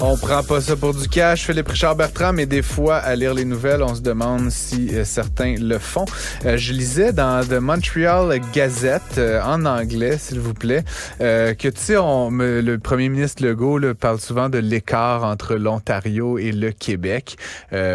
On prend pas ça pour du cash, Philippe Richard Bertrand, mais des fois, à lire les nouvelles, on se demande si euh, certains le font. Euh, je lisais dans The Montreal Gazette, euh, en anglais, s'il vous plaît, que, tu sais, le premier ministre Legault parle souvent de l'écart entre l'Ontario et le Québec.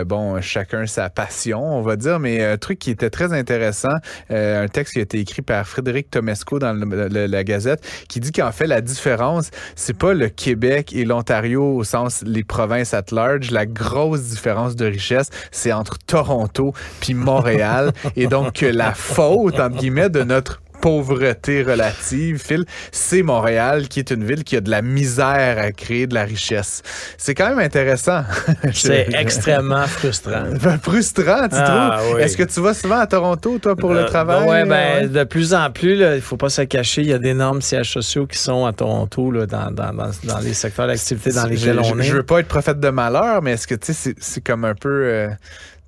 bon, chacun sa passion, on va dire, mais un truc qui était très intéressant, un texte qui a été écrit par Frédéric Tomesco dans la Gazette, qui dit qu'en fait, la différence, c'est pas le Québec et l'Ontario les provinces at large, la grosse différence de richesse, c'est entre Toronto puis Montréal. et donc, la faute, entre guillemets, de notre pauvreté relative, Phil, c'est Montréal qui est une ville qui a de la misère à créer de la richesse. C'est quand même intéressant. c'est extrêmement frustrant. frustrant, tu ah, trouves? Est-ce que tu vas souvent à Toronto, toi, pour le euh, travail? oui, ben, de plus en plus, il ne faut pas se cacher, il y a d'énormes sièges sociaux qui sont à Toronto, là, dans, dans, dans, les secteurs d'activité dans lesquels on est. Je veux pas être prophète de malheur, mais est-ce que, tu sais, c'est comme un peu... Euh,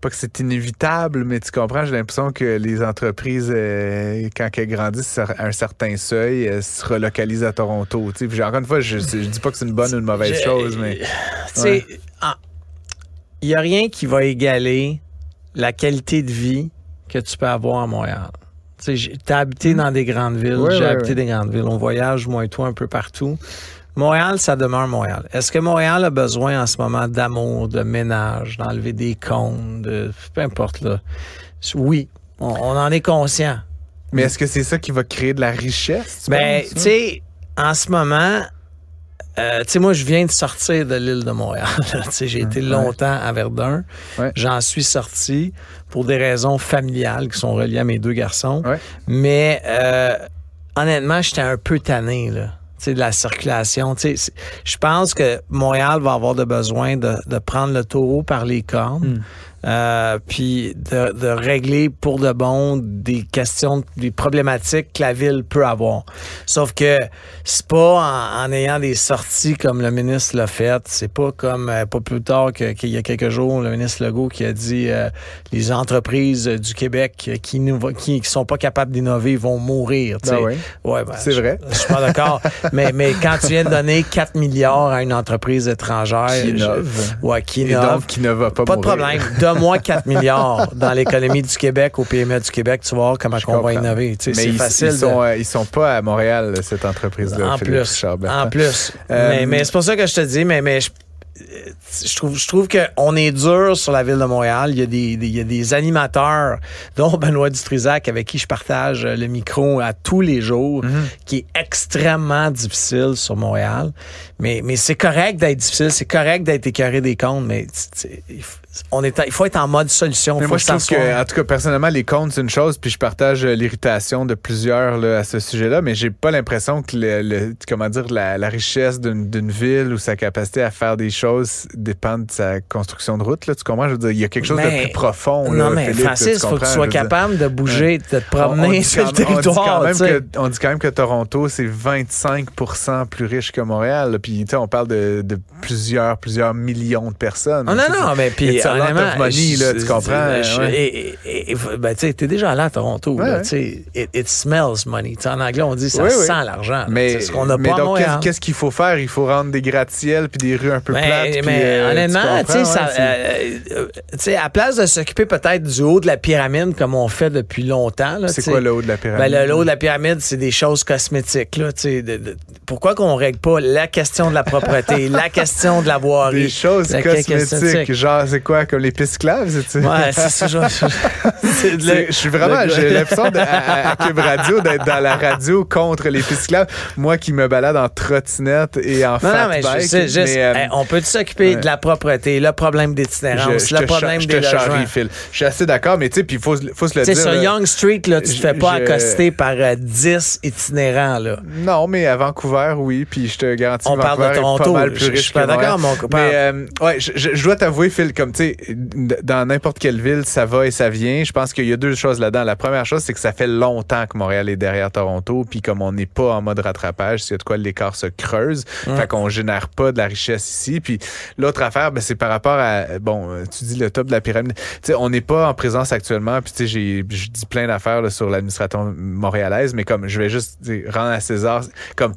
pas que c'est inévitable, mais tu comprends, j'ai l'impression que les entreprises, euh, quand elles grandissent à un certain seuil, elles se relocalisent à Toronto. Puis encore une fois, je, je dis pas que c'est une bonne ou une mauvaise chose, mais. il n'y a rien qui va égaler la qualité de vie que tu peux avoir à Montréal. Tu as habité hmm. dans des grandes villes, j'ai habité des grandes villes. On voyage, moi et toi, un peu partout. Montréal, ça demeure Montréal. Est-ce que Montréal a besoin en ce moment d'amour, de ménage, d'enlever des comptes, de, peu importe là? Oui, on, en est conscient. Mais est-ce que c'est ça qui va créer de la richesse? Ben, tu sais, en ce moment, euh, tu sais, moi, je viens de sortir de l'île de Montréal. j'ai été longtemps à Verdun. J'en suis sorti pour des raisons familiales qui sont reliées à mes deux garçons. Mais euh, honnêtement, j'étais un peu tanné, là de la circulation. Je pense que Montréal va avoir de besoin de, de prendre le taureau par les cornes. Hmm. Euh, puis de, de, régler pour de bon des questions, des problématiques que la ville peut avoir. Sauf que c'est pas en, ayant des sorties comme le ministre l'a fait, c'est pas comme euh, pas plus tard qu'il y a quelques jours le ministre Legault qui a dit euh, les entreprises du Québec qui ne qui, qui, sont pas capables d'innover vont mourir. Ben oui. ouais, ben, c'est vrai. Je suis pas d'accord. mais, mais quand tu viens de donner 4 milliards à une entreprise étrangère qui innove, ouais, qui innove, qui ne va pas, pas de problème moins 4 milliards dans l'économie du Québec, au PME du Québec, tu vas voir comment on va innover. facile. Ils sont, euh, ils sont pas à Montréal, cette entreprise-là. En plus. En plus. Euh, mais, c'est pour ça que je te dis, mais, mais je, je trouve, je trouve qu'on est dur sur la ville de Montréal. Il y a des, il y a des animateurs, dont Benoît Dutrisac, avec qui je partage le micro à tous les jours, mm-hmm. qui est extrêmement difficile sur Montréal. Mais, mais c'est correct d'être difficile, c'est correct d'être écœuré des comptes, mais on est, il faut être en mode solution. moi, je trouve que, en tout cas, personnellement, les comptes, c'est une chose, puis je partage euh, l'irritation de plusieurs là, à ce sujet-là, mais j'ai pas l'impression que le, comment dire, la, richesse d'une ville ou sa capacité à faire des choses dépend de sa construction de route. Là, tu comprends? Je veux dire, il y a quelque chose de plus profond. Non, mais Francis, il faut que tu sois capable de bouger, de te promener sur le territoire. On dit, quand même que, on dit quand même que Toronto, c'est 25% plus riche que Montréal. Puis, on parle de, de, plusieurs, plusieurs millions de personnes. Oh, non, non, mais puis money, là, tu comprends? et, ben, tu es déjà allé à Toronto. Là, it, it, smells money. en anglais, on dit ça sent l'argent. Mais, ce qu'on a mais pas donc, qu'est-ce qu'il faut faire? Il faut rendre des gratte-ciels puis des rues un peu plates. Mais euh, honnêtement, tu sais, à place de s'occuper peut-être du haut de la pyramide comme on fait depuis longtemps. C'est quoi le haut de la pyramide? Ben, le, haut de la pyramide, c'est des choses cosmétiques. Là, de, de, pourquoi qu'on règle pas la question de la propreté, la question question de la voirie? Des choses cosmétiques. Genre, c'est quoi, comme les pistes claves? Ouais, c'est ça. Je suis vraiment, j'ai l'impression à, à, Cube Radio d'être dans la radio contre les pistes claves. Moi qui me balade en trottinette et en fat bike. mais, euh, on peut s'occuper de la propreté, le problème d'itinérance, le problème des logements. Je suis assez d'accord, mais tu sais, puis il faut, faut se le dire. sur Young Street, là, tu te fais pas accoster par 10 euh, itinérants. Là. Non, mais à Vancouver, oui, puis je te garantis on Vancouver parle de Toronto. pas mal plus riche je suis pas d'accord, mon copain. Mais euh, ouais, je, je, dois t'avouer, Phil, comme tu sais, dans n'importe quelle ville, ça va et ça vient. Je pense qu'il y a deux choses là-dedans. La première chose, c'est que ça fait longtemps que Montréal est derrière Toronto, puis comme on n'est pas en mode rattrapage, s'il y a de quoi l'écart se creuse, mmh. fait qu'on génère pas de la richesse ici. Puis l'autre affaire, ben, c'est par rapport à, bon, tu dis le top de la pyramide. Tu sais, on n'est pas en présence actuellement, puis tu sais, je dis plein d'affaires sur l'administration montréalaise, mais comme je vais juste rendre à César, comme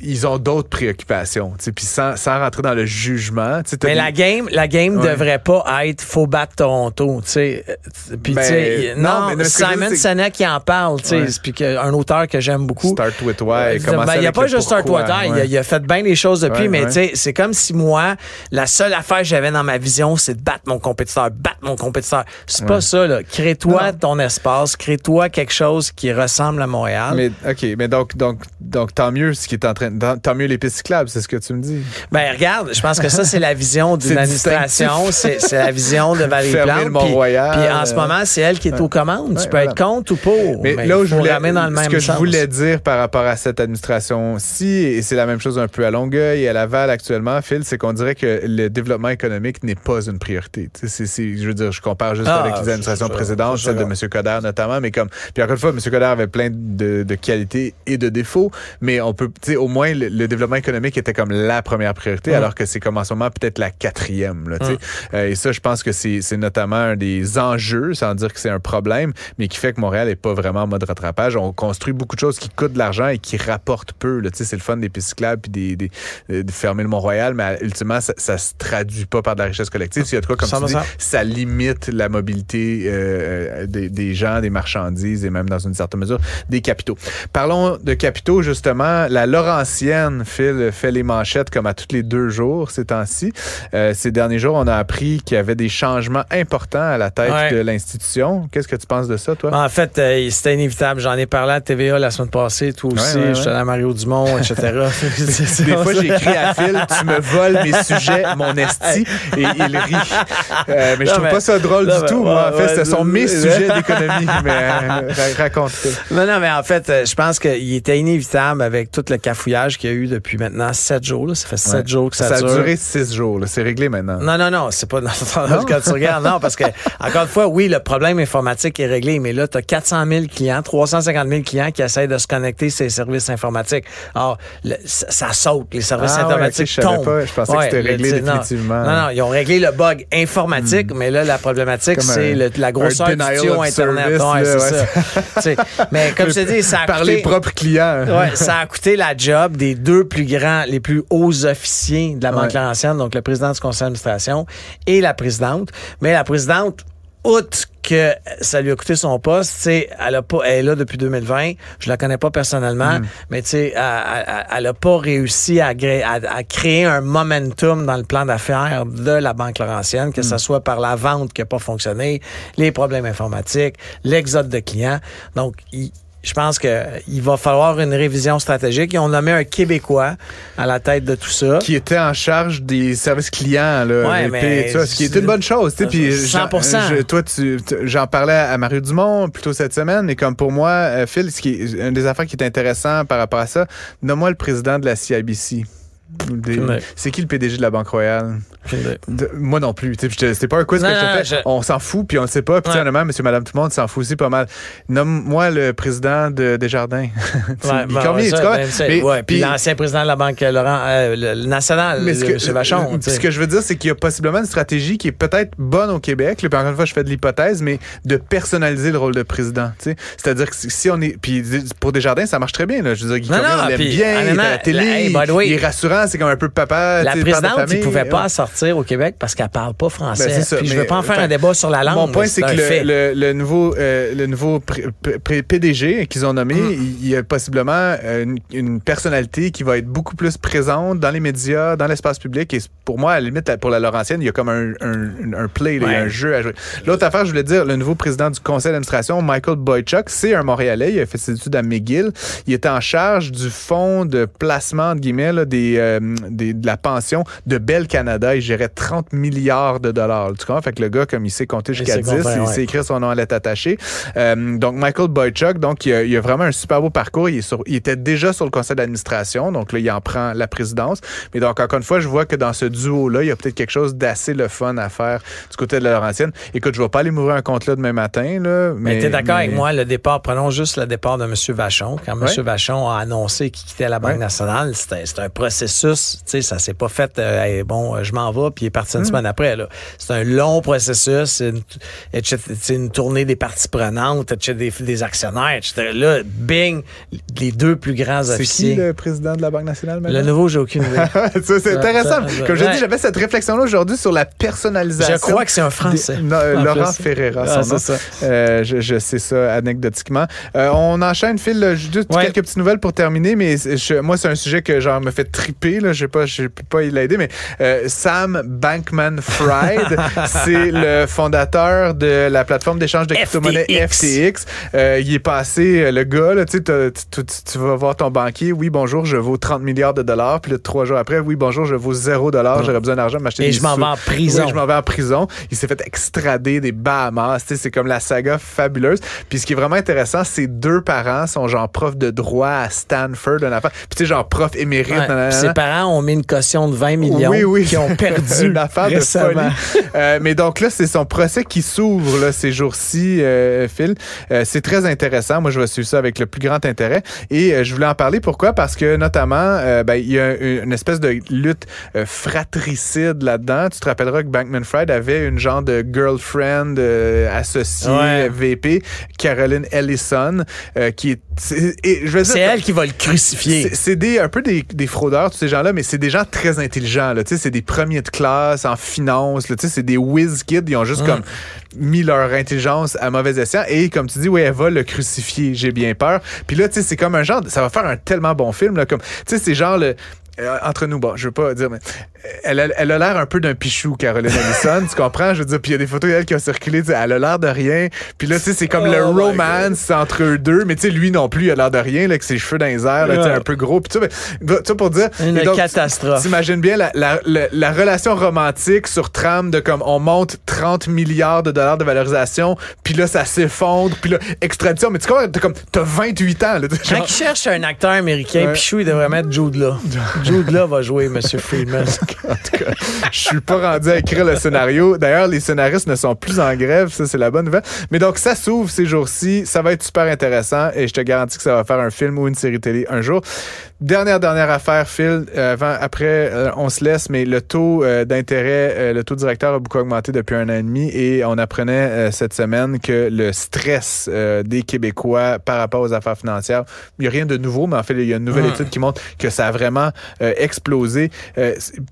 ils ont d'autres préoccupations. Puis sans, sans rentrer dans le jugement. Mais la game, la game devrait pas être faut battre Toronto. Puis ben, non, non Simon Sinek qui en parle, puis un auteur que j'aime beaucoup. Start with why. Ben, il n'y a pas juste Start with why. Il, a, fait bien les choses depuis, mais c'est comme si moi, la seule affaire que j'avais dans ma vision, c'est de battre mon compétiteur, battre mon compétiteur. C'est pas ça. Crée-toi ton espace, crée-toi quelque chose qui ressemble à Montréal. Mais OK, mais donc, donc, donc tant mieux ce qui est en train Tant mieux les pistes cyclables, c'est ce que tu me dis. Ben regarde, je pense que ça, c'est la vision d'une administration. C'est la vision de Valérie Plante. le Mont-Royal. Puis, en ce moment, c'est elle qui est aux commandes. tu peux être contre ou pour. Mais, là où je voulais, dans le même ce que je voulais dire par rapport à cette administration-ci, et c'est la même chose un peu à Longueuil et à Laval actuellement, Phil, c'est qu'on dirait que le développement économique n'est pas une priorité. je veux dire, je compare juste ah, avec les administrations précédentes, celle de M. Coder notamment, mais comme, puis encore une fois, M. Coder avait plein de, de qualités et de défauts, mais on peut, tu sais, au moins le, développement économique était comme la première priorité, alors que c'est comme en ce moment peut-être la quatrième. Là, euh, et ça, je pense que c'est notamment un des enjeux, sans dire que c'est un problème, mais qui fait que Montréal n'est pas vraiment en mode rattrapage. On construit beaucoup de choses qui coûtent de l'argent et qui rapportent peu. C'est le fun des pistes cyclables puis des, des, euh, de fermer le Mont-Royal, mais ultimement, ça, ça se traduit pas par de la richesse collective. S'il y a de quoi, comme tu dis, ça limite la mobilité euh, des, des, gens, des marchandises et même dans une certaine mesure des capitaux. Parlons de capitaux, justement. La Laurentienne Phil fait les manchettes comme à tous les deux jours ces temps-ci. Euh, ces derniers jours, on a appris qu'il y avait des changements importants à la tête de l'institution. Qu'est-ce que tu penses de ça, toi? En fait, euh, c'était inévitable. J'en ai parlé à TVA la semaine passée, toi aussi. Ouais, J'étais à Mario Dumont, etc. des fois, j'écris à Phil, tu me voles mes sujets, mon esti, et il rit. Euh, mais je trouve pas ça drôle du tout, moi. En fait, ce sont mes sujets d'économie. mais raconte. Non, non, mais en fait, je pense qu'il était inévitable avec tout le cafouillage qu'il y a eu depuis maintenant sept jours. Là. Ça fait sept jours que ça, dure. Ça a duré six jours. C'est réglé maintenant. Non, non, non. C'est pas dans, quand tu regardes. Non, parce que, encore une fois, oui, le problème informatique est réglé, mais là, tu as 400 000 clients, 350 000 clients qui essayent de se connecter ces services informatiques. Alors, ça, saute. Les services ah, informatiques je tombent. Pas. Je pensais que c'était réglé définitivement. Non, non, ils ont réglé le bug informatique, hmm. mais là, la problématique, c'est la grosseur du tuyau Internet. c'est ça. mais comme je te dis, ça a Par les propres clients. ouais, ça a coûté la job des deux plus grands, les plus hauts officiers de la Banque Laurentienne, donc le président du conseil d'administration et la présidente. Mais la présidente, outre que ça lui a coûté son poste, elle, a pas, elle est là depuis 2020. Je la connais pas personnellement, mm. mais elle n'a pas réussi à, à, créer un momentum dans le plan d'affaires de la Banque Laurentienne, que ce mm. soit par la vente qui n'a pas fonctionné, les problèmes informatiques, l'exode de clients. Donc, il, je pense qu'il va falloir une révision stratégique. Et on a mis un Québécois à la tête de tout ça. Qui était en charge des services clients, là, ouais, mais ce qui est une bonne chose. 100%. toi, j'en parlais à Mario Dumont plutôt cette semaine, et comme pour moi, euh, Phil, ce qui est, une des affaires qui est intéressant par rapport à ça, nomme-moi le président de la CIBC. C'est qui le PDG de la Banque Royale? moi non plus. C'était pas un quiz que je te fais. On s'en fout, puis on ne sait pas. Puis honnêtement, monsieur, madame, tout le monde s'en fout aussi pas mal. Nomme-moi le président de Desjardins. ouais, bon, combien, ça, ben, ouais, puis l'ancien président de la Banque Laurent, euh, le, national, mais ce que, M. Vachon. ce que je veux dire, c'est qu'il y a possiblement une stratégie qui est peut-être bonne au Québec. Puis encore une fois, je fais de l'hypothèse, mais de personnaliser le rôle de président. C'est-à-dire que si on est. Puis pour Desjardins, ça marche très bien. Là. Je veux dire, non, non, on l'aime bien, il est à la télé, il est rassurant, c'est comme un peu papa. La présidente, il pouvait pas sortir au Québec parce qu'elle parle pas français. Ben, puis je veux pas en faire un débat sur la langue. Mon point, c'est que le, le, nouveau, euh, le nouveau PDG qu'ils ont nommé, mm. il y a possiblement une, personnalité qui va être beaucoup plus présente dans les médias, dans l'espace public. Et pour moi, à la limite, pour la Laurentienne, il y a comme un, un, play, un jeu à jouer. L'autre affaire, je voulais dire, le nouveau président du conseil d'administration, Michael Boychuk, c'est un Montréalais. Il a fait ses études à McGill. Il était en charge du fonds de placement, de guillemets, des, euh, des, de la pension de Bell Canada. Il gérait 30 milliards de dollars. Tu comprends? Fait que le gars, comme il sait compter jusqu'à 10, il sait écrire son nom à lettre attachée. Euh, donc, Michael Boychuk, donc, il a, il a, vraiment un super beau parcours. Il, est sur, il était déjà sur le conseil d'administration. Donc, là, il en prend la présidence. Mais donc, encore une fois, je vois que dans ce duo-là, il y a peut-être quelque chose d'assez le fun à faire du côté de la Laurentienne. Écoute, je vais pas aller m'ouvrir un compte là demain matin. Là, mais, mais tu es d'accord avec moi, le départ, prenons juste le départ de M. Vachon. Quand M. Vachon a annoncé qu'il quittait la Banque nationale, c'était un processus. Tu sais, ça s'est pas fait, euh, bon, je m'en vais, puis il est parti une mm. semaine après. C'est un long processus, une, une tournée des parties prenantes, des, des actionnaires, etc. Là, bing, les deux plus grands officiers. C'est qui le président de la Banque nationale maintenant? Le nouveau, j'ai aucune idée. c'est intéressant. Comme je dis, j'avais cette réflexion-là aujourd'hui sur la personnalisation. Je crois que c'est un Français. Laurent Ferreira, ah, ça. Euh, je, sais ça anecdotiquement. Euh, on enchaîne, Phil, juste quelques petites nouvelles pour terminer, mais moi, c'est un sujet que genre me fait triper. Là, je sais pas, peux pas l'aider, mais euh, Sam Bankman-Fried, c'est le fondateur de la plateforme d'échange de crypto-monnaies FTX. il est passé, le gars, là, tu, tu vas voir ton banquier. Oui, bonjour, je vaux 30 milliards de dollars. Puis là, trois jours après, oui, bonjour, je vaux 0 dollars. J'aurais besoin d'argent m'acheter Et je m'en vais en prison. Oui, je m'en vais en prison. Il s'est fait extrader des Bahamas. C'est comme la saga fabuleuse. Puis ce qui est vraiment intéressant, ses deux parents sont genre prof de droit à Stanford, une affaire. Puis tu sais, genre prof émérite. ses parents ont mis une caution de 20 millions oui, oui. qui ont perdu une affaire de. Euh, mais donc là, c'est son procès qui s'ouvre ces jours-ci, euh, Phil. Euh, c'est très intéressant. Moi, je vais suivre ça avec le plus grand intérêt. Et je voulais en parler. Pourquoi? Parce que notamment, ben, il y a une espèce de lutte fratricide là-dedans. Tu te rappelleras que Bankman Fried avait une genre de girlfriend associée VP, Caroline Ellison, qui est c'est elle qui va le crucifier. C'est des un peu des, des fraudeurs tous ces gens-là, mais c'est des gens très intelligents. Là, c'est des premiers de classe en finance. Là, c'est des whiz kids. Ils ont juste comme mis leur intelligence à mauvais escient. Et comme tu dis, oui, elle va le crucifier. J'ai bien peur. Puis là, tu sais, c'est comme un genre. Ça va faire un tellement bon film. Là, comme, c'est genre le euh, entre nous, bon, je veux pas dire, mais elle a, elle a l'air un peu d'un pichou, Caroline Allison, tu comprends? Je veux dire, puis il y a des photos d'elle qui ont circulé, elle a l'air de rien. Puis là, tu sais, c'est comme le oh romance entre eux deux, mais tu sais, lui non plus, il a l'air de rien, là, avec ses cheveux dans les airs, là, un peu gros. Puis tu sais, pour dire... Une catastrophe. T'imagines bien la, la, la, relation romantique sur trame de comme, on monte 30 milliards de dollars de valorisation, puis là, ça s'effondre, puis là, extradition. Mais tu comprends, t'as comme, t'as 28 ans, là. Quand il cherche un acteur américain, Pichou, il devrait mettre Jude là. Jude là va jouer M. Freeman. en tout cas, je suis pas rendu à écrire le scénario. D'ailleurs, les scénaristes ne sont plus en grève. Ça, c'est la bonne nouvelle. Mais donc, ça s'ouvre ces jours-ci. Ça va être super intéressant et je te garantis que ça va faire un film ou une série télé un jour. Dernière, dernière affaire, Phil. Euh, avant, après, euh, on se laisse, mais le taux euh, d'intérêt, le taux directeur a beaucoup augmenté depuis un an et demi et on apprenait cette semaine que le stress des Québécois par rapport aux affaires financières, il n'y a rien de nouveau, mais en fait, il y a une nouvelle étude qui montre que ça a vraiment explosé.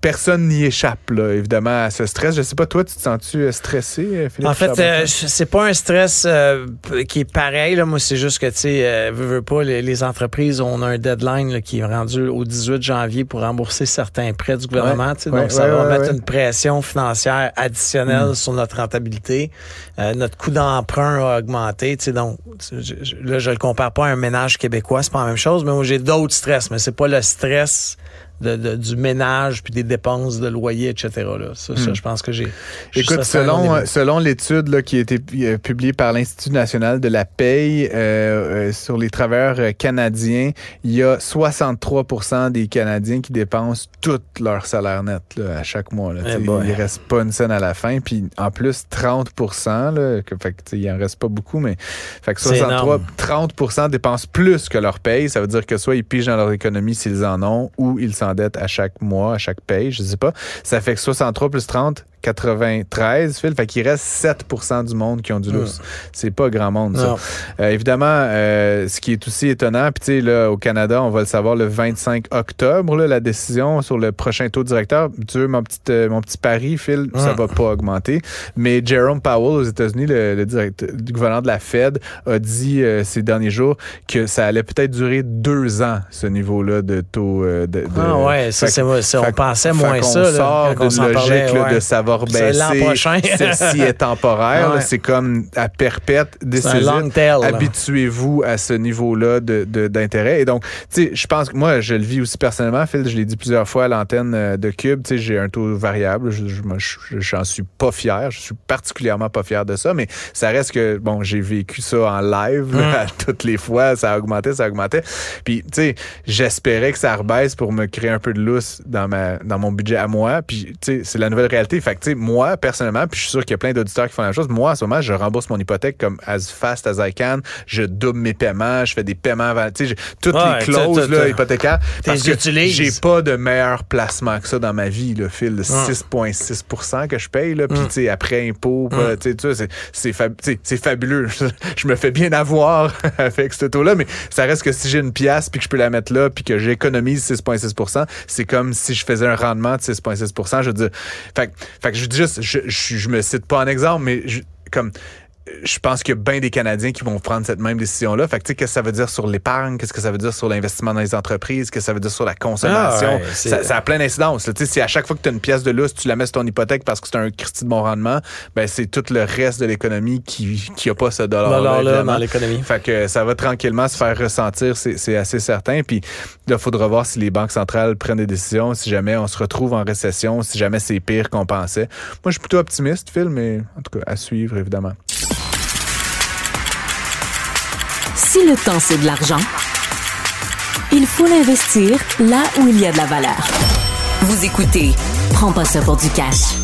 Personne n'y échappe, là, évidemment, à ce stress. Je sais pas, toi, tu te sens-tu stressé, Philippe? En fait, c'est pas un stress qui est pareil. Là. Moi, c'est juste que, tu sais, veux, veux pas, les, les, entreprises, on a un deadline qui est rendu au 18 janvier pour rembourser certains prêts du gouvernement. donc, ça va mettre une pression financière additionnelle mm. sur notre rentabilité. Euh, notre coût d'emprunt a augmenté. Donc, je, là, je le compare pas à un ménage québécois, c'est pas la même chose, mais moi, j'ai d'autres stress, mais c'est pas le stress du ménage puis des dépenses de loyer, etc. Là. Ça, hmm. je pense que j'ai. Écoute, selon, selon l'étude qui a été euh, publiée par l'Institut national de la paye euh, euh, sur les travailleurs canadiens, il y a 63% des Canadiens qui dépensent tout leur salaire net là, à chaque mois. Là, eh il ne reste pas une scène à la fin. Puis en plus, 30 là, que, fait il en reste pas beaucoup, mais fait que 63, 30 dépensent plus que leur paye. Ça veut dire que soit ils pigent dans leur économie s'ils en ont ou ils s'en dette à chaque mois, à chaque paye, je sais pas. Ça fait que 63 plus 30, 93, Phil. Fait qu'il reste 7 du monde qui ont du lousse. C'est pas grand monde, ça. Euh, évidemment, euh, ce qui est aussi étonnant, puis tu sais, là, au Canada, on va le savoir le 25 octobre, là, la décision sur le prochain taux directeur. Tu mon petit, euh, mon petit pari, Phil, ça va pas augmenter. Mais Jerome Powell aux États-Unis, le, directeur, le gouverneur de la Fed, a dit ces derniers jours que ça allait peut-être durer deux ans, ce niveau-là de taux de, de, Ah ouais, ça, c'est, on pensait moins ça. Là, sort d'une logique de savoir baisser. Ceci est temporaire. C'est comme à perpète. Habituez-vous à ce niveau-là d'intérêt. Et donc, tu sais, je pense que moi, je le vis aussi personnellement. Phil, je l'ai dit plusieurs fois à l'antenne euh, de Cube. Tu sais, j'ai un taux variable. Je, j'en suis pas fier. Je suis particulièrement pas fier de ça. Mais ça reste que, bon, j'ai vécu ça en live hum. toutes les fois. Ça augmentait, ça augmentait. Puis, tu sais, j'espérais que ça rebaisse pour me créer un peu de lousse dans ma dans mon budget à moi. Puis, tu sais, c'est la nouvelle réalité. Fait que, sais, moi, personnellement, puis je suis sûr qu'il y a plein d'auditeurs qui font la même chose. Moi, à ce moment, je rembourse mon hypothèque comme as fast as I can. Je double mes paiements. Je fais des paiements avant, tu sais, toutes les clauses là, hypothécaires. Parce que j'ai pas de meilleur placement que ça dans ma vie, le fil de 6,6% que je paye. Là, puis, mm. tu sais, après impôt, mm. tu sais, c'est fabuleux. je me fais bien avoir avec ce taux-là, mais ça reste que si j'ai une pièce puis que je peux la mettre là puis que j'économise 6,6% c'est comme si je faisais un rendement de 6,6% Je veux dire, fait, fait que je dis juste, je, je, je me cite pas en exemple, mais je, comme je pense qu'il y a bien des Canadiens qui vont prendre cette même décision-là. Fait que, tu sais, qu'est-ce que ça veut dire sur l'épargne? Qu'est-ce que ça veut dire sur l'investissement dans les entreprises? Qu'est-ce que ça veut dire sur la consommation? Ah ça, a plein d'incidences. Tu sais, si à chaque fois que tu as une pièce de lousse, tu la mets sur ton hypothèque parce que c'est un Christy de bon rendement, ben, c'est tout le reste de l'économie qui, qui a pas ce dollar-là. dans l'économie. Fait que ça va tranquillement se faire ressentir, c'est assez certain. Puis là, il faudra voir si les banques centrales prennent des décisions, si jamais on se retrouve en récession, si jamais c'est pire qu'on pensait. Moi, je suis plutôt optimiste, Phil, mais en tout cas, à suivre, évidemment. Si le temps, c'est de l'argent, il faut l'investir là où il y a de la valeur. Vous écoutez Prends pas ça pour du cash.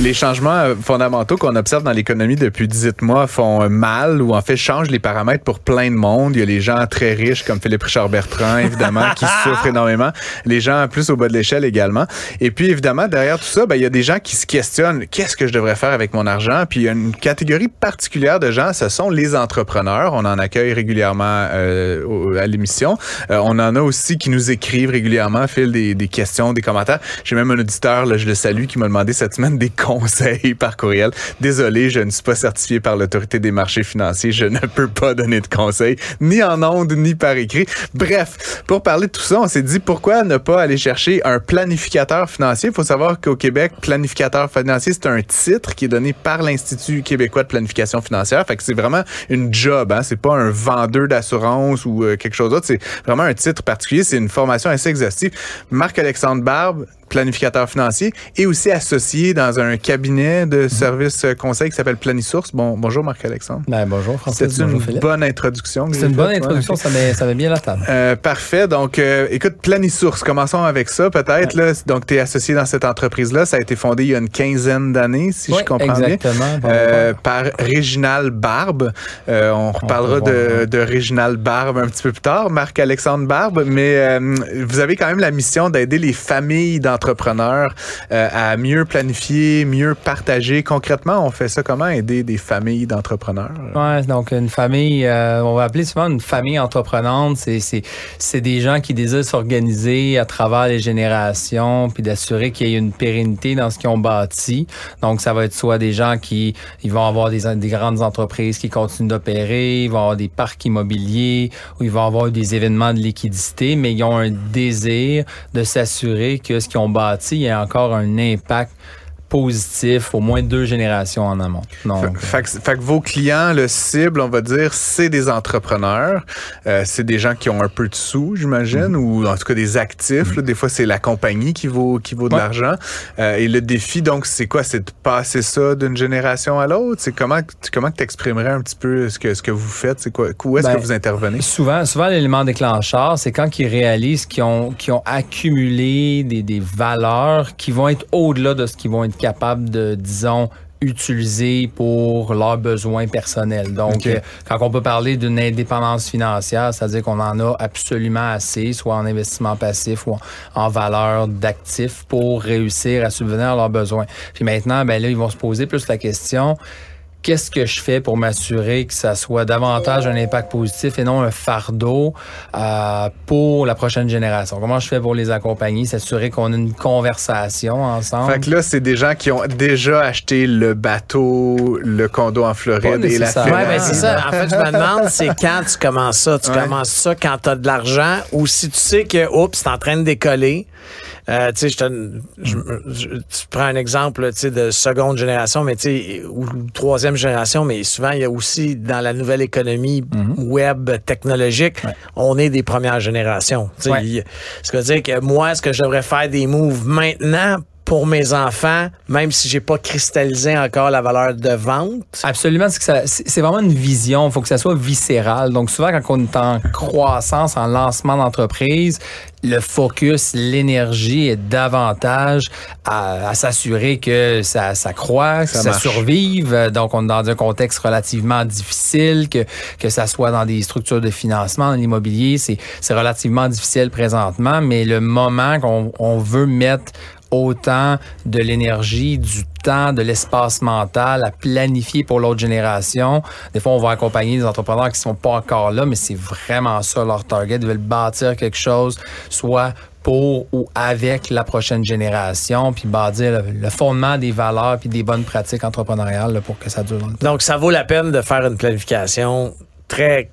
Les changements euh, fondamentaux qu'on observe dans l'économie depuis 18 mois font euh, mal ou en fait changent les paramètres pour plein de monde. Il y a les gens très riches comme Philippe Richard Bertrand, évidemment, qui souffrent énormément. Les gens plus au bas de l'échelle également. Et puis, évidemment, derrière tout ça, ben, il y a des gens qui se questionnent qu'est-ce que je devrais faire avec mon argent? Puis, il y a une catégorie particulière de gens, ce sont les entrepreneurs. On en accueille régulièrement euh, à l'émission. on en a aussi qui nous écrivent régulièrement, Phil, des, des questions, des commentaires. J'ai même un auditeur, là, je le salue, qui m'a demandé cette semaine des conseils par courriel. Désolé, je ne suis pas certifié par l'autorité des marchés financiers. Je ne peux pas donner de conseils, ni en ondes, ni par écrit. Bref, pour parler de tout ça, on s'est dit pourquoi ne pas aller chercher un planificateur financier? Il faut savoir qu'au Québec, planificateur financier, c'est un titre qui est donné par l'Institut québécois de planification financière. Fait que c'est vraiment une job, hein. C'est pas un vendeur d'assurance ou euh, quelque chose d'autre. C'est vraiment un titre particulier. C'est une formation assez exhaustive. Marc-Alexandre Barbe, planificateur financier, et aussi associé dans un cabinet de mhm. services euh, conseil qui s'appelle Planisource. Bon, bonjour Marc-Alexandre. Ben, bonjour François. C'est une bonne introduction. C'est une bonne introduction, ça, met, ça met bien la table. Euh, parfait. Donc, euh, écoute, Planisource, commençons avec ça peut-être. Là. Donc, tu es associé dans cette entreprise-là. Ça a été fondé il y a une quinzaine d'années, si je comprends exactement, bien. Euh, par Réginal Barbe. Euh, on reparlera de, de Réginal Barbe un petit peu plus tard, Marc-Alexandre Barbe. Mais vous avez quand même la mission d'aider les familles dans entrepreneurs euh, à mieux planifier, mieux partager. Concrètement, on fait ça comment? Aider des familles d'entrepreneurs? Ouais, donc une famille, euh, on va appeler souvent une famille entreprenante, c'est des gens qui désirent s'organiser à travers les générations, puis d'assurer qu'il y ait une pérennité dans ce qu'ils ont bâti. Donc, ça va être soit des gens qui ils vont avoir des, des grandes entreprises qui continuent d'opérer, ils vont avoir des parcs immobiliers, ou ils vont avoir des événements de liquidité, mais ils ont un désir de s'assurer que ce qu'ils ont il y a encore un impact positif au moins deux générations en amont. Donc, fait, que vos clients, le cible, on va dire, c'est des entrepreneurs, euh, c'est des gens qui ont un peu de sous, j'imagine, ou en tout cas des actifs. des fois, c'est la compagnie qui vaut qui vaut de l'argent. Euh, et le défi, donc, c'est quoi? C'est de passer ça d'une génération à l'autre? C'est comment comment t'exprimerais un petit peu ce que ce que vous faites? C'est quoi Où est-ce que ben, vous intervenez? Souvent, souvent l'élément déclencheur, c'est quand ils réalisent qu'ils ont qu'ils ont accumulé des, des valeurs qui vont être au-delà de ce qu'ils vont être capable de, disons, utiliser pour leurs besoins personnels. Donc, euh, quand on peut parler d'une indépendance financière, c'est-à-dire qu'on en a absolument assez, soit en investissement passif ou en, valeur d'actifs pour réussir à subvenir à leurs besoins. Puis maintenant, ben là, ils vont se poser plus la question, qu'est-ce que je fais pour m'assurer que ça soit davantage un impact positif et non un fardeau euh, pour la prochaine génération? Comment je fais pour les accompagner, s'assurer qu'on a une conversation ensemble? Fait que là, c'est des gens qui ont déjà acheté le bateau, le condo en Floride et la ferme. Oui, ben c'est ça. En fait, je me demande, c'est quand tu commences ça? Tu commences ça quand tu as de l'argent ou si tu sais que, oups, c'est en train de décoller. Euh, tu sais, tu prends un exemple de seconde génération, mais tu ou troisième génération, mais souvent, il y a aussi dans la nouvelle économie mm-hmm. web technologique, on est des premières générations. Ce qui veut dire que moi, est-ce que je devrais faire des moves maintenant pour mes enfants, même si j'ai pas cristallisé encore la valeur de vente? Absolument, c'est vraiment une vision. Il faut que ça soit viscéral. Donc souvent, quand on est en croissance, en lancement d'entreprise, le focus, l'énergie est davantage à, s'assurer que ça, ça croît, que ça, survive. Donc, on est dans un contexte relativement difficile, que, que ça soit dans des structures de financement, dans l'immobilier, c'est relativement difficile présentement, mais le moment qu'on on veut mettre autant de l'énergie, du temps, de l'espace mental à planifier pour l'autre génération. Des fois, on va accompagner des entrepreneurs qui sont pas encore là, mais c'est vraiment ça leur target. Ils veulent bâtir quelque chose, soit pour ou avec la prochaine génération, puis bâtir le, fondement des valeurs puis des bonnes pratiques entrepreneuriales pour que ça dure. Donc, ça vaut la peine de faire une planification très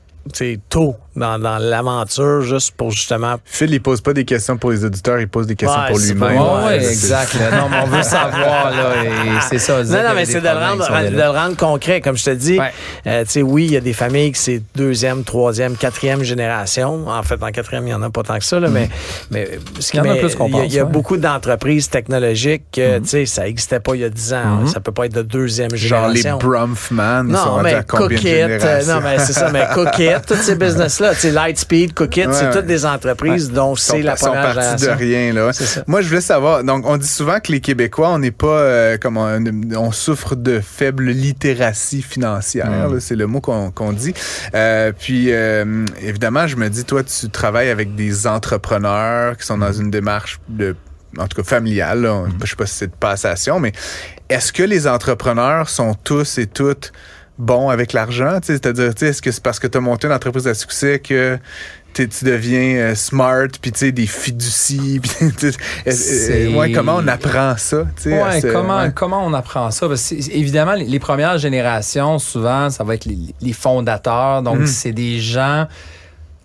tôt dans, dans l'aventure juste pour justement. Phil, il pose pas des questions pour les auditeurs, il pose des questions pour lui-même. Oui, ouais, exact. non, mais on veut savoir, là, et c'est ça. Non, non, mais c'est de, le rendre, de le rendre concret. Comme je te dis, euh, tu sais, oui, il y a des familles qui c'est deuxième, troisième, quatrième génération. En fait, en quatrième, il y en a pas tant que ça, là, mais, mais il y en a plus qu'on Il y a, beaucoup d'entreprises technologiques que, mm-hmm. tu sais, ça n'existait pas il y a dix ans. Mm-hmm. Ça peut pas être de deuxième génération. Genre les Brumfman, non, mais Cookit, euh, non, mais c'est ça, mais Cookit, tous ces business-là Lightspeed, Cookit, c'est toutes des entreprises dont c'est la première sont partis de rien, là. Moi, je voulais savoir, donc, on dit souvent que les Québécois, on n'est pas, euh, comme on, souffre de faible littératie financière, mm. c'est le mot qu'on dit. Euh, puis, euh, évidemment, je me dis, toi, tu travailles avec des entrepreneurs qui sont dans mm. une démarche de en tout cas familiale, mm. je sais pas si c'est de passation, mais est-ce que les entrepreneurs sont tous et toutes bon avec l'argent? C'est-à-dire, est-ce que c'est parce que tu as monté une entreprise à succès que tu deviens euh, smart, puis tu sais, des fiducies. ouais, comment on apprend ça? Ouais, comment, comment on apprend ça? évidemment, les, premières générations, souvent, ça va être les, fondateurs. Donc, mm. c'est des gens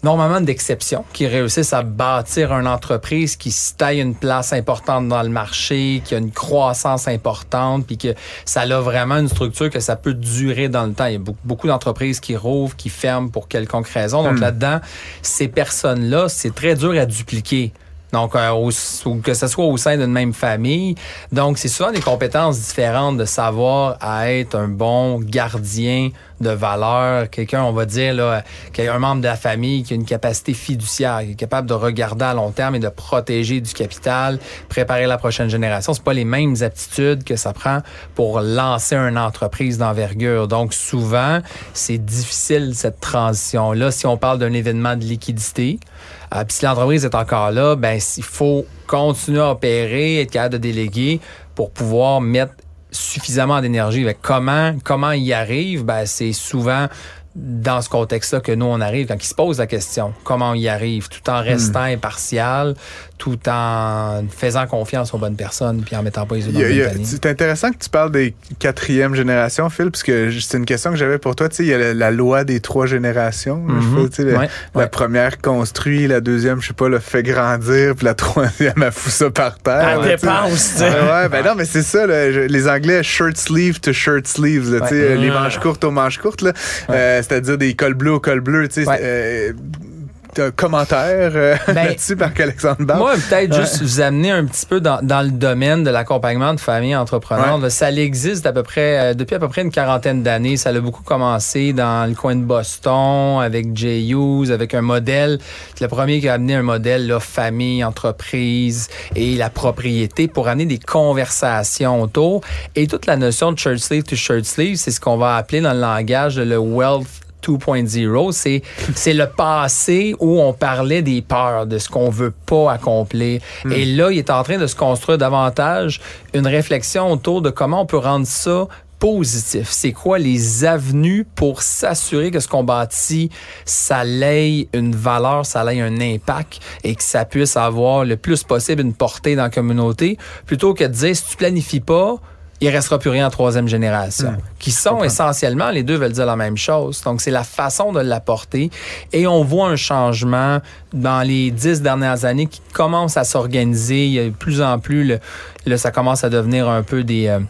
normalement d'exception, qui réussissent à bâtir une entreprise qui se taille une place importante dans le marché, qui a une croissance importante, puis que ça a vraiment une structure que ça peut durer dans le temps. Il y a beaucoup, d'entreprises qui rouvrent, qui ferment pour quelconque raison. Donc hmm. là-dedans, ces personnes-là, c'est très dur à dupliquer. Donc, euh, que ce soit au sein d'une même famille. Donc, c'est souvent des compétences différentes de savoir à être un bon gardien de valeur, quelqu'un, on va dire, là, un membre de la famille qui a une capacité fiduciaire, qui est capable de regarder à long terme et de protéger du capital, préparer la prochaine génération. C'est pas les mêmes aptitudes que ça prend pour lancer une entreprise d'envergure. Donc, souvent, c'est difficile, cette transition-là. Si on parle d'un événement de liquidité, euh, puis si l'entreprise est encore là, ben, il faut continuer à opérer, être capable de déléguer pour pouvoir mettre suffisamment d'énergie. Comment, comment y arrive? Ben, c'est souvent dans ce contexte-là que nous, on arrive, quand il se pose la question, comment on y arrive, tout en restant hmm. impartial, tout en faisant confiance aux bonnes personnes, puis en mettant pas les yeux dans C'est intéressant que tu parles des quatrième générations, Phil, puisque c'est une question que j'avais pour toi. Tu sais, il y a la, loi des trois générations. Mm-hmm. la, première construit, la deuxième, je sais pas, le fait grandir, puis la troisième, elle fout ça par terre. Elle dépense, tu sais. Ouais, ben non, mais c'est ça, les Anglais, shirt sleeve to shirt sleeves, tu sais, les manches courtes aux manches courtes, là. Euh, c'est-à-dire des cols bleus au col bleu. Tu sais, euh, un commentaire euh, ben, là-dessus par Alexandre Barre? Moi, peut-être juste vous amener un petit peu dans, dans le domaine de l'accompagnement de familles entrepreneurs. Ça existe à peu près, euh, depuis à peu près une quarantaine d'années. Ça a beaucoup commencé dans le coin de Boston avec Jay Hughes, avec un modèle. C'est le premier qui a amené un modèle là, famille, entreprise et la propriété pour amener des conversations autour. Et toute la notion de shirt sleeve to shirt sleeve, c'est ce qu'on va appeler dans le langage le wealth 2.0, c'est c'est le passé où on parlait des peurs, de ce qu'on veut pas accomplir. Hmm. Et là, il est en train de se construire davantage une réflexion autour de comment on peut rendre ça positif. C'est quoi les avenues pour s'assurer que ce qu'on bâtit, ça ait une valeur, ça ait un impact et que ça puisse avoir le plus possible une portée dans la communauté, plutôt que de dire si tu planifies pas, il restera plus rien en troisième génération, hmm. qui sont essentiellement, les deux veulent dire la même chose. Donc, c'est la façon de l'apporter. Et on voit un changement dans les dix dernières années qui commence à s'organiser. Il y a de plus en plus, le, là, ça commence à devenir un peu des... Euh,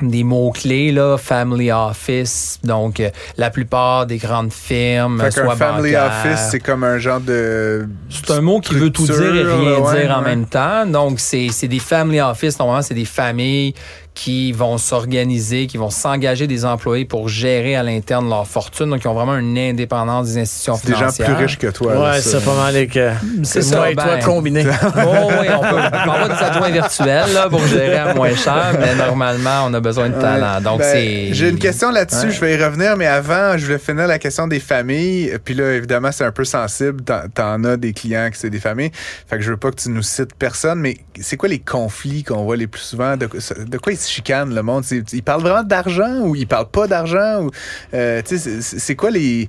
des mots-clés, là, family office. Donc, euh, la plupart des grandes firmes, fait soit family office, c'est comme un genre de. C'est un mot qui veut tout dire et rien dire en même temps. Donc, c'est des family office. Normalement, c'est des familles qui vont s'organiser, qui vont s'engager des employés pour gérer à l'interne leur fortune. Donc, ils ont vraiment une indépendance des institutions financières. des gens plus riches que toi. Ouais, c'est pas mal que c'est ça. et toi ben, combiné. oh, oui, on peut avoir des adjoints virtuels là, pour gérer à moins cher, mais normalement, on a besoin de talent. Donc, ben, c'est. J'ai une question là-dessus. Je vais y revenir, mais avant, je voulais finir la question des familles. Puis là, évidemment, c'est un peu sensible. T'en as des clients qui c'est des familles. Fait que je veux pas que tu nous cites personne, mais c'est quoi les conflits qu'on voit les plus souvent? De, de quoi ils se chicanent, le monde? Ils parlent vraiment d'argent ou ils parlent pas d'argent? Ou, euh, c'est quoi les,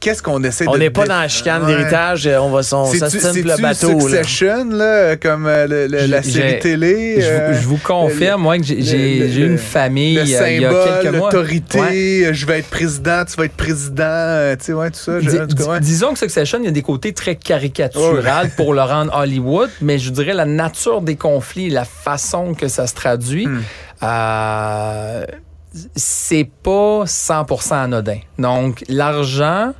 Qu'est-ce qu'on essaie on de. On n'est pas dans la chicane d'héritage, euh, on va on le bateau. Succession, là, comme euh, la série télé. Je, vous, confirme, moi, que j'ai eu une famille le symbole, il y a quelques mois. L'autorité, je vais être président, tu vas être président, tu sais, ouais, tout ça. disons que Succession, il y a des côtés très caricaturales pour le rendre Hollywood, mais je dirais la nature des conflits, la façon que ça se traduit. Hmm. Euh, c'est pas 100% anodin. Donc, l'argent,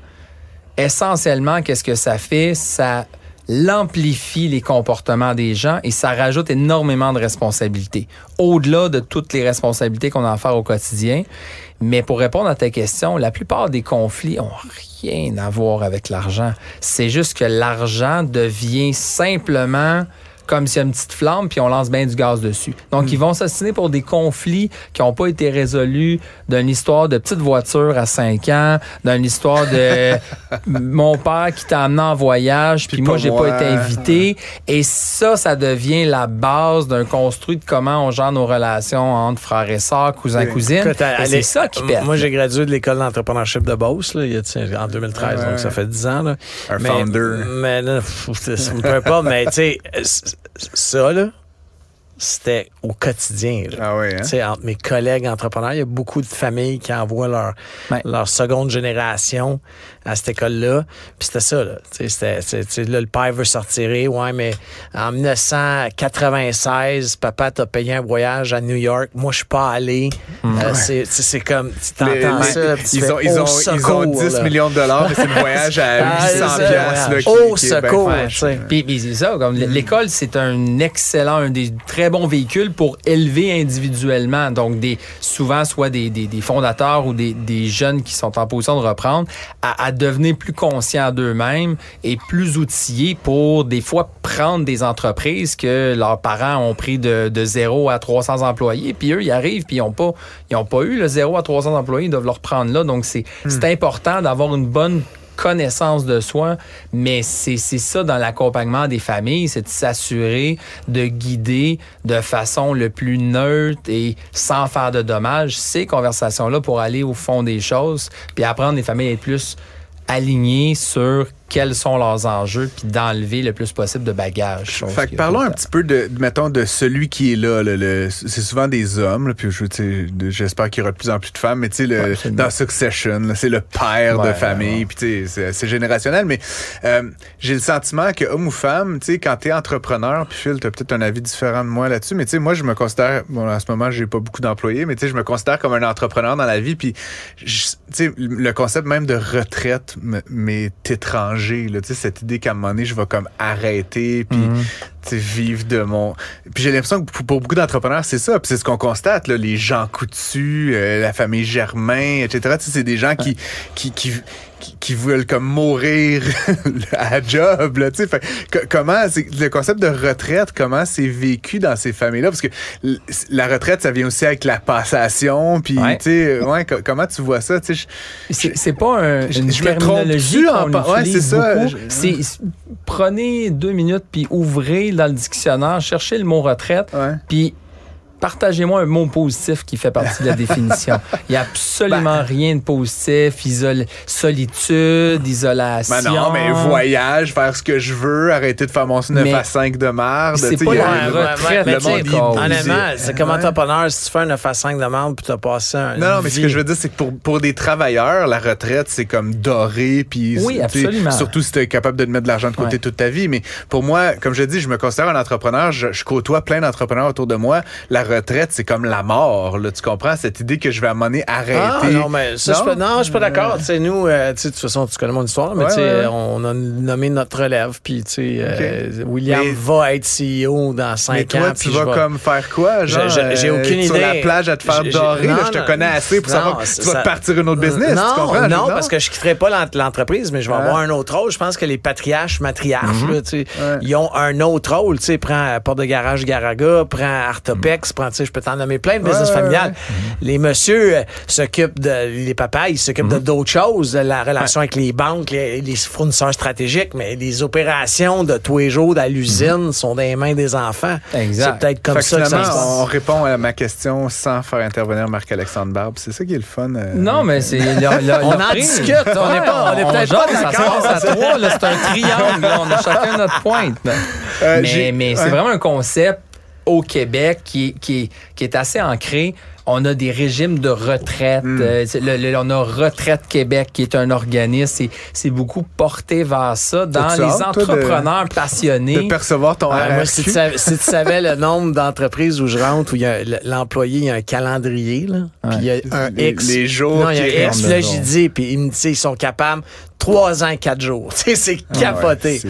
essentiellement, qu'est-ce que ça fait? Ça l'amplifie les comportements des gens et ça rajoute énormément de responsabilités, au-delà de toutes les responsabilités qu'on a à faire au quotidien. Mais pour répondre à ta question, la plupart des conflits ont rien à voir avec l'argent. C'est juste que l'argent devient simplement comme s'il y a une petite flamme, puis on lance bien du gaz dessus. Donc, hmm. ils vont s'assiner pour des conflits qui n'ont pas été résolus, d'une histoire de petite voiture à 5 ans, d'une histoire de mon père qui t'a amené en voyage, puis moi, j'ai pas été invité. Et ça, ça devient la base d'un construit de comment on gère nos relations entre frères et sœurs, cousins, cousines. C'est ça qui pète. Moi, j'ai gradué de l'école d'entrepreneurship de Beauce, là, en 2013, donc ça fait 10 ans. Là. Un founder. Mais, là, ça me peut pas, mais tu sais, ça, là, c'était au quotidien. Ah oui, hein? Entre mes collègues entrepreneurs, il y a beaucoup de familles qui envoient leur, leur seconde génération à cette école-là. Puis c'était ça, là. C'était, là, le père veut sortir. Ouais, mais en 1996, papa t'a payé un voyage à New York. Moi, je suis pas allé. Mm. Euh, c'est, comme, tu t'entends ça. ils, ont, ils, ont, ils ont 10 millions de dollars, mais c'est le voyage à 800 ah, piastres. Au secours. Puis, c'est ça, comme mm. l'école, c'est un excellent, un des très bons véhicules pour élever individuellement. Donc, des, souvent, soit des, des, des fondateurs ou des, des, jeunes qui sont en position de reprendre, à, à devenir plus conscients d'eux-mêmes et plus outillés pour, des fois, prendre des entreprises que leurs parents ont pris de, de 0 à 300 employés. Puis eux, ils arrivent, puis ils n'ont pas, ils ont pas eu le 0 à 300 employés, ils doivent leur prendre là. Donc, c'est hmm. important d'avoir une bonne connaissance de soi, mais c'est ça dans l'accompagnement des familles, c'est de s'assurer de guider de façon le plus neutre et sans faire de dommages ces conversations-là pour aller au fond des choses, puis apprendre les familles à être plus alignées sur quels sont leurs enjeux, puis d'enlever le plus possible de bagages. Fait que parlons un petit peu de, mettons, de celui qui est là. c'est souvent des hommes, puis j'espère qu'il y aura de plus en plus de femmes, mais tu sais, dans Succession, c'est le père de famille, puis c'est générationnel, mais euh, j'ai le sentiment que homme ou femme, tu sais, quand t'es entrepreneur, puis Phil, t'as peut-être un avis différent de moi là-dessus, mais tu sais, moi, je me considère, bon, en ce moment, j'ai pas beaucoup d'employés, mais tu sais, je me considère comme un entrepreneur dans la vie, puis tu sais, le concept même de retraite m'est étrange Là, cette idée qu'à un moment donné, je vais comme arrêter, puis mm vivre de mon. Puis j'ai l'impression que pour, beaucoup d'entrepreneurs, c'est ça. Puis c'est ce qu'on constate, là, les gens coutus, euh, la famille Germain, etc. C'est des gens qui, qui, qui, qui, veulent comme mourir à job. Là, fait, comment le concept de retraite, comment c'est vécu dans ces familles-là? Parce que la retraite, ça vient aussi avec la passation. Puis, ouais. ouais, comment tu vois ça? C'est pas un, une je terminologie qu'on en... ouais, c'est ça. Prenez deux minutes puis ouvrez dans le dictionnaire, cherchez le mot retraite, puis partagez-moi un mot positif qui fait partie de la définition. Il n'y a absolument ben. rien de positif. Isole, solitude, isolation. Ben non, mais voyage, faire ce que je veux, arrêter de faire mon 9 à 5 de marde. C'est pas la retraite. le monde honnêtement, c'est comme entrepreneur, si tu fais un 9 à 5 de marde puis tu as passé un. Non, non, mais ce que je veux dire, c'est que pour, pour des travailleurs, la retraite, c'est comme doré. Puis oui, absolument. Surtout si tu es capable de mettre de l'argent de côté toute ta vie. Mais pour moi, comme je dis, je me considère un entrepreneur. Je, je côtoie plein d'entrepreneurs autour de moi. La retraite, c'est comme la mort. Là, tu comprends? Cette idée que je vais à un arrêter. Ah, non, mais ça, non? Je, non, je suis pas d'accord. Euh... nous, euh, de toute façon, tu connais mon histoire, mais on a nommé notre relève. Puis, euh, William va être CEO dans cinq mais toi, ans. tu vas comme faire quoi? J'ai aucune idée. Sur la plage à te faire dorer. je te connais assez pour savoir que tu vas partir une autre business. Non, tu comprends? Non, parce que je quitterai pas l'entreprise, mais je vais avoir un autre rôle. Je pense que les patriarches, matriarches, mhm. ils ont un autre rôle. Prends Port de Garage Garaga, prends Artopex, prends, je peux t'en nommer plein de business familiales. Les messieurs euh, s'occupent de, les papas, ils s'occupent de mhm. d'autres choses, de la relation avec les banques, les, fournisseurs stratégiques, mais les opérations de tous les jours à l'usine mhm. sont dans les mains des enfants. Exact. C'est peut-être comme ça que ça se passe. On répond à ma question sans faire intervenir Marc-Alexandre Barbe. C'est ça qui est le fun. Euh, non, mais c'est. on en discute. On n'est pas, on est peut-être pas d'accord. C'est un triangle. on a chacun notre pointe. Euh, mais, mais c'est vraiment un concept au Québec qui, qui, est assez ancré on a des régimes de retraite. Hmm. Euh, on a Retraite Québec, qui est un organisme. C'est beaucoup porté vers ça dans les entrepreneurs passionnés. De percevoir ton moi, si, tu savais, le nombre d'entreprises où je rentre, où l'employé, il y a un calendrier, là, puis il y a un X. Les jours. Non, il y a un X, là, j'ai dit, puis ils me disent, ils sont capables trois ans, quatre jours. c'est ah capoté.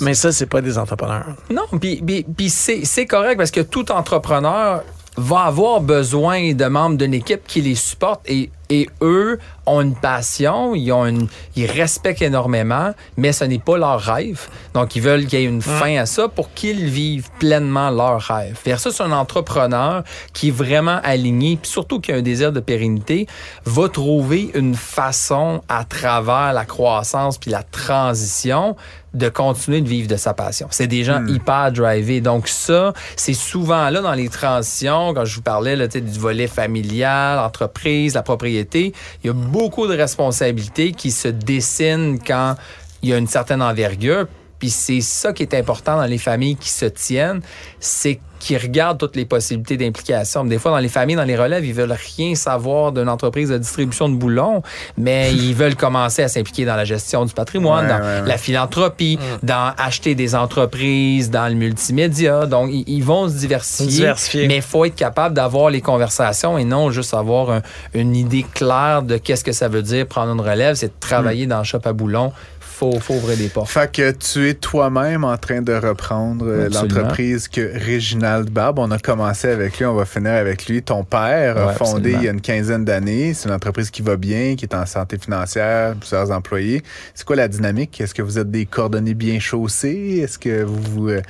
Mais ça, c'est pas des entrepreneurs. Non, puis c'est correct parce que tout entrepreneur va avoir besoin de membres d'une équipe qui les supporte et, et eux ont une passion, ils, ont une, ils respectent énormément, mais ce n'est pas leur rêve. Donc, ils veulent qu'il y ait une fin à ça pour qu'ils vivent pleinement leur rêve. Versus un entrepreneur qui est vraiment aligné, puis surtout qui a un désir de pérennité, va trouver une façon à travers la croissance puis la transition de continuer de vivre de sa passion. C'est des gens hmm. hyper drivés. Donc ça, c'est souvent là dans les transitions, quand je vous parlais là, du volet familial, entreprise, la propriété, il y a beaucoup de responsabilités qui se dessinent quand il y a une certaine envergure. Puis c'est ça qui est important dans les familles qui se tiennent, c'est qu'ils regardent toutes les possibilités d'implication. Des fois, dans les familles, dans les relèves, ils veulent rien savoir d'une entreprise de distribution de boulons, mais ils veulent commencer à s'impliquer dans la gestion du patrimoine, dans la philanthropie, mm. dans acheter des entreprises, dans le multimédia. Donc, ils, vont se diversifier, mais il faut être capable d'avoir les conversations et non juste avoir une idée claire de qu'est-ce que ça veut dire prendre une relève, c'est de travailler mm. dans le shop à boulons faut, faut ouvrir des portes. Fait que tu es toi-même en train de reprendre euh, l'entreprise que Réginald Barbe, on a commencé avec lui, on va finir avec lui. Ton père a fondé il y a une quinzaine d'années. C'est une entreprise qui va bien, qui est en santé financière, plusieurs employés. C'est quoi la dynamique? Est-ce que vous êtes des coordonnées bien chaussés? Est-ce que vous euh,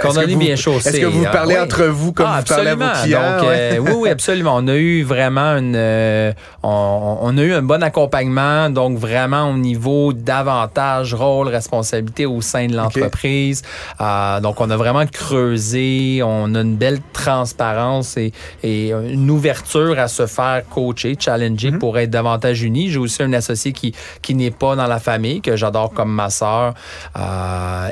Condamné bien chaussé. Est-ce que vous hein? parlez entre vous comme ah, vous parlez à vos clients? Euh, oui, oui, absolument. On a eu vraiment une, euh, on, a eu un bon accompagnement, donc vraiment au niveau davantage rôle, responsabilité au sein de l'entreprise. Euh, donc, on a vraiment creusé, on a une belle transparence et, et une ouverture à se faire coacher, challenger mm-hmm. pour être davantage unis. J'ai aussi un associé qui, qui n'est pas dans la famille, que j'adore comme ma sœur.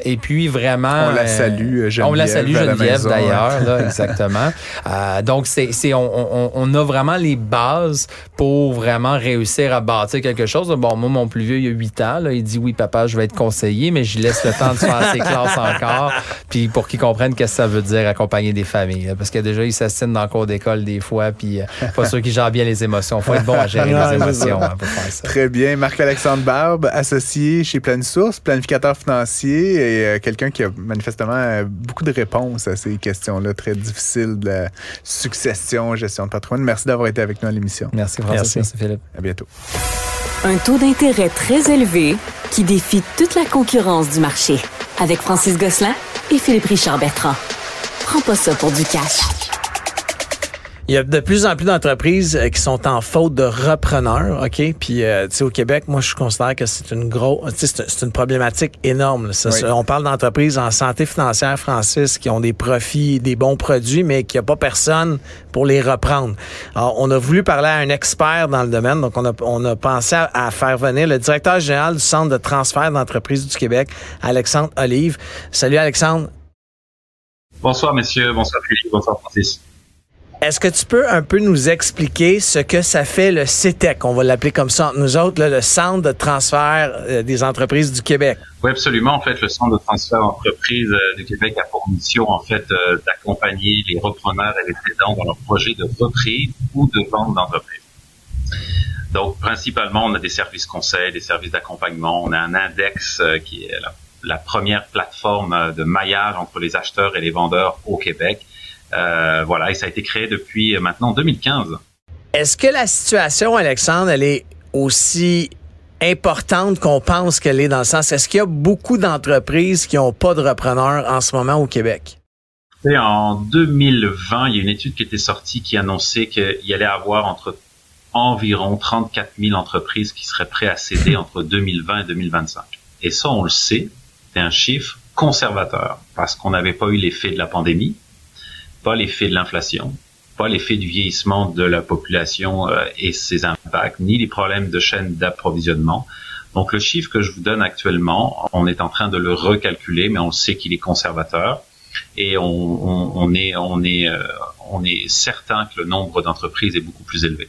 et puis, vraiment... On la salue. Euh, on la salue, Geneviève, d'ailleurs, exactement. Euh, donc, c'est, on, on, a vraiment les bases pour vraiment réussir à bâtir quelque chose. Bon, moi, mon plus vieux, il y a 8 ans, là, il dit oui, papa, je vais être conseiller, mais je laisse le temps de faire ses classes encore, puis pour qu'ils comprennent qu'est-ce que ça veut dire accompagner des familles. Parce que déjà, ils s'assinent dans le cours d'école des fois, puis euh, pas sûr qu'ils gèrent bien les émotions. faut être bon à gérer les émotions hein, pour faire ça. Très bien. Marc-Alexandre Barbe, associé chez Source, planificateur financier et euh, quelqu'un qui a manifestement euh, beaucoup de réponses à ces questions-là très difficiles de la succession, gestion de patrimoine. Merci d'avoir été avec nous à l'émission. Merci, Merci. Merci, Philippe. À bientôt. Un taux d'intérêt très élevé qui défie toute la concurrence du marché. Avec Francis Gosselin et Philippe Richard Bertrand. Prends pas ça pour du cash. Il y a de plus en plus d'entreprises euh, qui sont en faute de repreneurs, OK? Puis, euh, tu sais, au Québec, moi, je considère que c'est une grosse, c'est une problématique énorme. On parle d'entreprises en santé financière, Francis, qui ont des profits, des bons produits, mais qui n'y a pas personne pour les reprendre. Alors, on a voulu parler à un expert dans le domaine, donc on a, on a pensé à, faire venir le directeur général du Centre de transfert d'entreprises du Québec, Alexandre Olive. Salut, Alexandre. Bonsoir, messieurs. Bonsoir, Philippe. Bonsoir, Francis. Est-ce que tu peux un peu nous expliquer ce que ça fait le CETEC, on va l'appeler comme ça entre nous autres, le Centre de transfert euh, des entreprises du Québec? Oui, absolument. En fait, le Centre de transfert d'entreprises euh, du Québec a pour mission, en fait, euh, d'accompagner les repreneurs et les cédants dans leur projet de reprise ou de vente d'entreprise. Donc, principalement, on a des services conseils, des services d'accompagnement. On a un index qui est la, première plateforme de maillage entre les acheteurs et les vendeurs au Québec voilà, et ça a été créé depuis euh, maintenant 2015. Est-ce que la situation, Alexandre, elle est aussi importante qu'on pense qu'elle est dans le sens, est-ce qu'il y a beaucoup d'entreprises qui n'ont pas de repreneurs en ce moment au Québec? en 2020, il y a une étude qui était sortie qui annonçait qu'il y allait avoir entre environ 34 000 entreprises qui seraient prêtes à céder entre 2020 et 2025. Et ça, on le sait, c'est un chiffre conservateur parce qu'on n'avait pas eu l'effet de la pandémie pas l'effet de l'inflation, pas l'effet du vieillissement de la population euh, et ses impacts, ni les problèmes de chaîne d'approvisionnement. Donc le chiffre que je vous donne actuellement, on est en train de le recalculer, mais on sait qu'il est conservateur et on, euh, on est certain que le nombre d'entreprises est beaucoup plus élevé.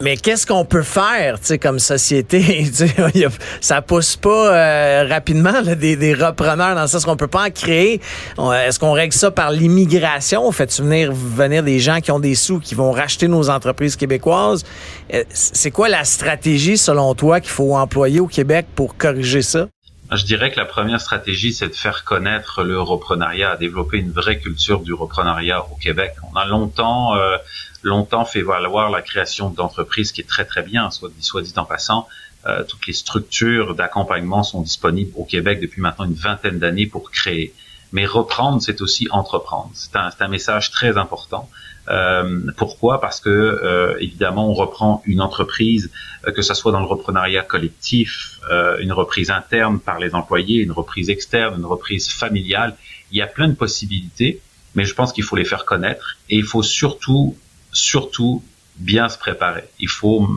Mais qu'est-ce qu'on peut faire, tu sais, comme société? Ça pousse pas euh, rapidement des, des, repreneurs dans ça. Est-ce qu'on peut pas en créer Est-ce qu'on règle ça par l'immigration? Fait-tu venir venir des gens qui ont des sous, qui vont racheter nos entreprises québécoises? Euh, C'est quoi la stratégie, selon toi, qu'il faut employer au Québec pour corriger ça? Je dirais que la première stratégie, c'est de faire connaître le reprenariat, développer une vraie culture du reprenariat au Québec. On a longtemps euh, longtemps fait valoir la création d'entreprises qui est très très bien, soit, soit dit en passant. Euh, toutes les structures d'accompagnement sont disponibles au Québec depuis maintenant une vingtaine d'années pour créer. Mais reprendre, c'est aussi entreprendre. C'est un, un, message très important. Euh, pourquoi? Parce que euh, évidemment, on reprend une entreprise, euh, que ce soit dans le reprenariat collectif, euh, une reprise interne par les employés, une reprise externe, une reprise familiale. Il y a plein de possibilités, mais je pense qu'il faut les faire connaître et il faut surtout surtout bien se préparer. Il faut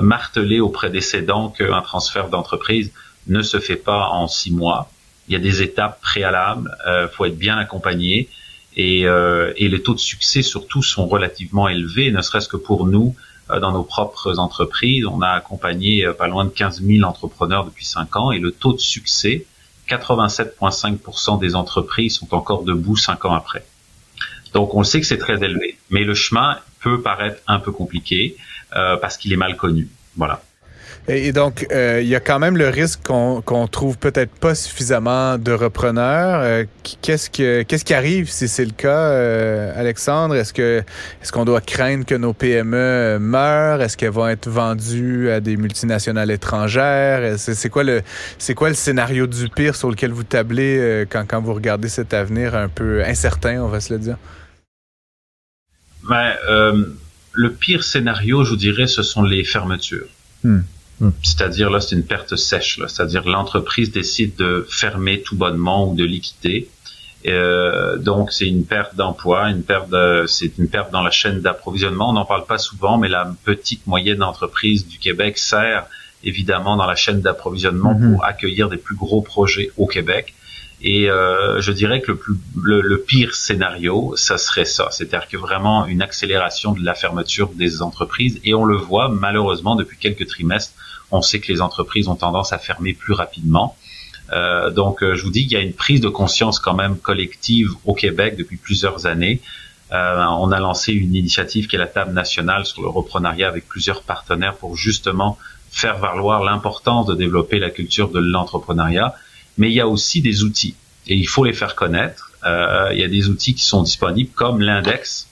marteler auprès des cédants qu'un transfert d'entreprise ne se fait pas en six mois. Il y a des étapes préalables, il euh, faut être bien accompagné et, euh, et, les taux de succès surtout sont relativement élevés, ne serait-ce que pour nous euh, dans nos propres entreprises. On a accompagné pas loin de 15 000 entrepreneurs depuis cinq ans et le taux de succès, 87,5% des entreprises sont encore debout cinq ans après. Donc on sait que c'est très élevé, mais le chemin peut paraître un peu compliqué euh, parce qu'il est mal connu. Voilà. Et, donc, euh, il y a quand même le risque qu'on qu'on trouve peut-être pas suffisamment de repreneurs. Euh, qu'est-ce que qu'est-ce qui arrive si c'est le cas, Alexandre? Est-ce que est-ce qu'on doit craindre que nos PME meurent? Est-ce qu'elles vont être vendues à des multinationales étrangères? C'est quoi le c'est quoi le scénario du pire sur lequel vous tablez quand quand vous regardez cet avenir un peu incertain, on va se le dire? Ben, euh, le pire scénario, je vous dirais, ce sont les fermetures. Hmm. Hmm. C'est-à-dire là, c'est une perte sèche. C'est-à-dire l'entreprise décide de fermer tout bonnement ou de liquider. Euh, donc c'est une perte d'emploi, une perte, c'est une perte dans la chaîne d'approvisionnement. On n'en parle pas souvent, mais la petite moyenne entreprise du Québec sert évidemment dans la chaîne d'approvisionnement hmm. pour accueillir des plus gros projets au Québec. Et euh, je dirais que le, plus, le, pire scénario, ça serait ça, c'est-à-dire que vraiment une accélération de la fermeture des entreprises. Et on le voit malheureusement depuis quelques trimestres on sait que les entreprises ont tendance à fermer plus rapidement. Euh, donc, je vous dis qu'il y a une prise de conscience quand même collective au Québec depuis plusieurs années. on a lancé une initiative qui est la table nationale sur le reprenariat avec plusieurs partenaires pour justement faire valoir l'importance de développer la culture de l'entrepreneuriat. Mais il y a aussi des outils et il faut les faire connaître. il y a des outils qui sont disponibles comme l'index